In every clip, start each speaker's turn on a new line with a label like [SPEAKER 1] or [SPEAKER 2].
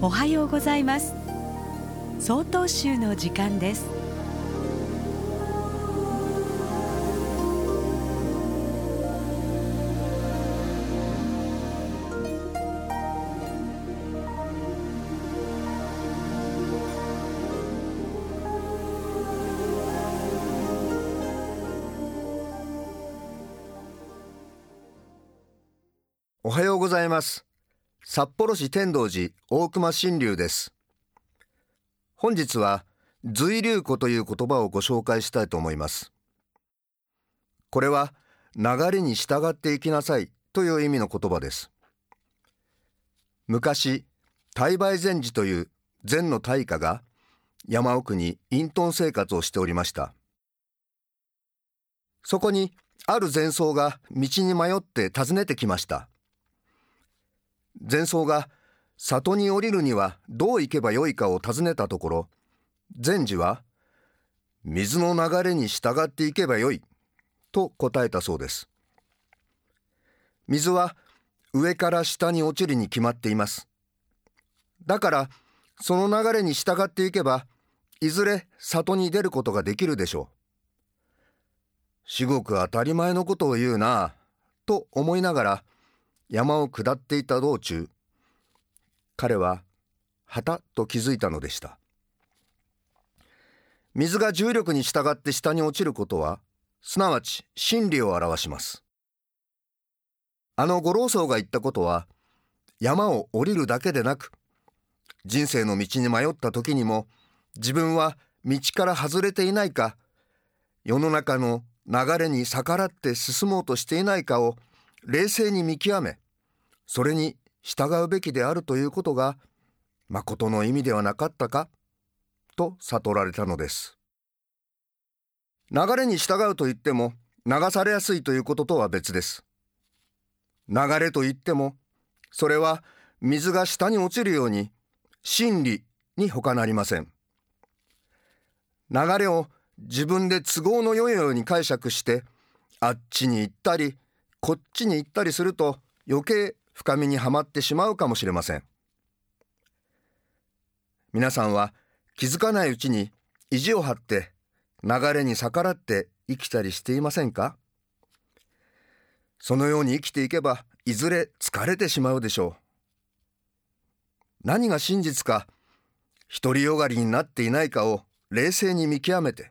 [SPEAKER 1] おはようございます総統集の時間です
[SPEAKER 2] おはようございます。札幌市天童寺大熊新流です。本日は随流庫という言葉をご紹介したいと思います。これは流れに従っていきなさいという意味の言葉です。昔、大梅禅師という禅の大家が山奥に隠遁生活をしておりました。そこにある禅僧が道に迷って訪ねてきました。禅僧が里に降りるにはどう行けばよいかを尋ねたところ、禅師は、水の流れに従っていけばよい、と答えたそうです。水は上から下に落ちるに決まっています。だから、その流れに従っていけば、いずれ里に出ることができるでしょう。至極当たり前のことを言うな、と思いながら、山を下っていた道中、彼は、はたと気づいたのでした。水が重力に従って下に落ちることは、すなわち真理を表します。あの五老僧が言ったことは、山を降りるだけでなく、人生の道に迷った時にも、自分は道から外れていないか、世の中の流れに逆らって進もうとしていないかを冷静に見極め、それに従うべきであるということが、誠の意味ではなかったか、と悟られたのです。流れに従うと言っても、流されやすいということとは別です。流れと言っても、それは水が下に落ちるように、真理に他なりません。流れを自分で都合の良いように解釈して、あっちに行ったり、こっちに行ったりすると余計深みにはまってしまうかもしれません。皆さんは気づかないうちに意地を張って流れに逆らって生きたりしていませんか？そのように生きていけばいずれ疲れてしまうでしょう。何が真実か、独りよがりになっていないかを冷静に見極めて、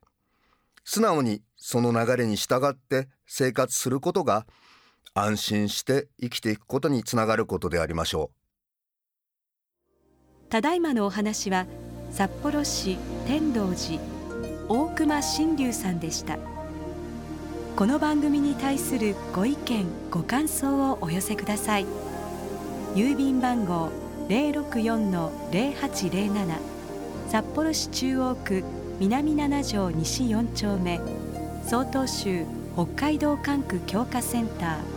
[SPEAKER 2] 素直にその流れに従って生活することが安心して生きていくことにつながることでありましょう。
[SPEAKER 1] ただいまのお話は札幌市天童寺大熊新龍さんでした。この番組に対するご意見ご感想をお寄せください。郵便番号064-0807札幌市中央区南7条西4丁目。曹洞州北海道管区強化センター。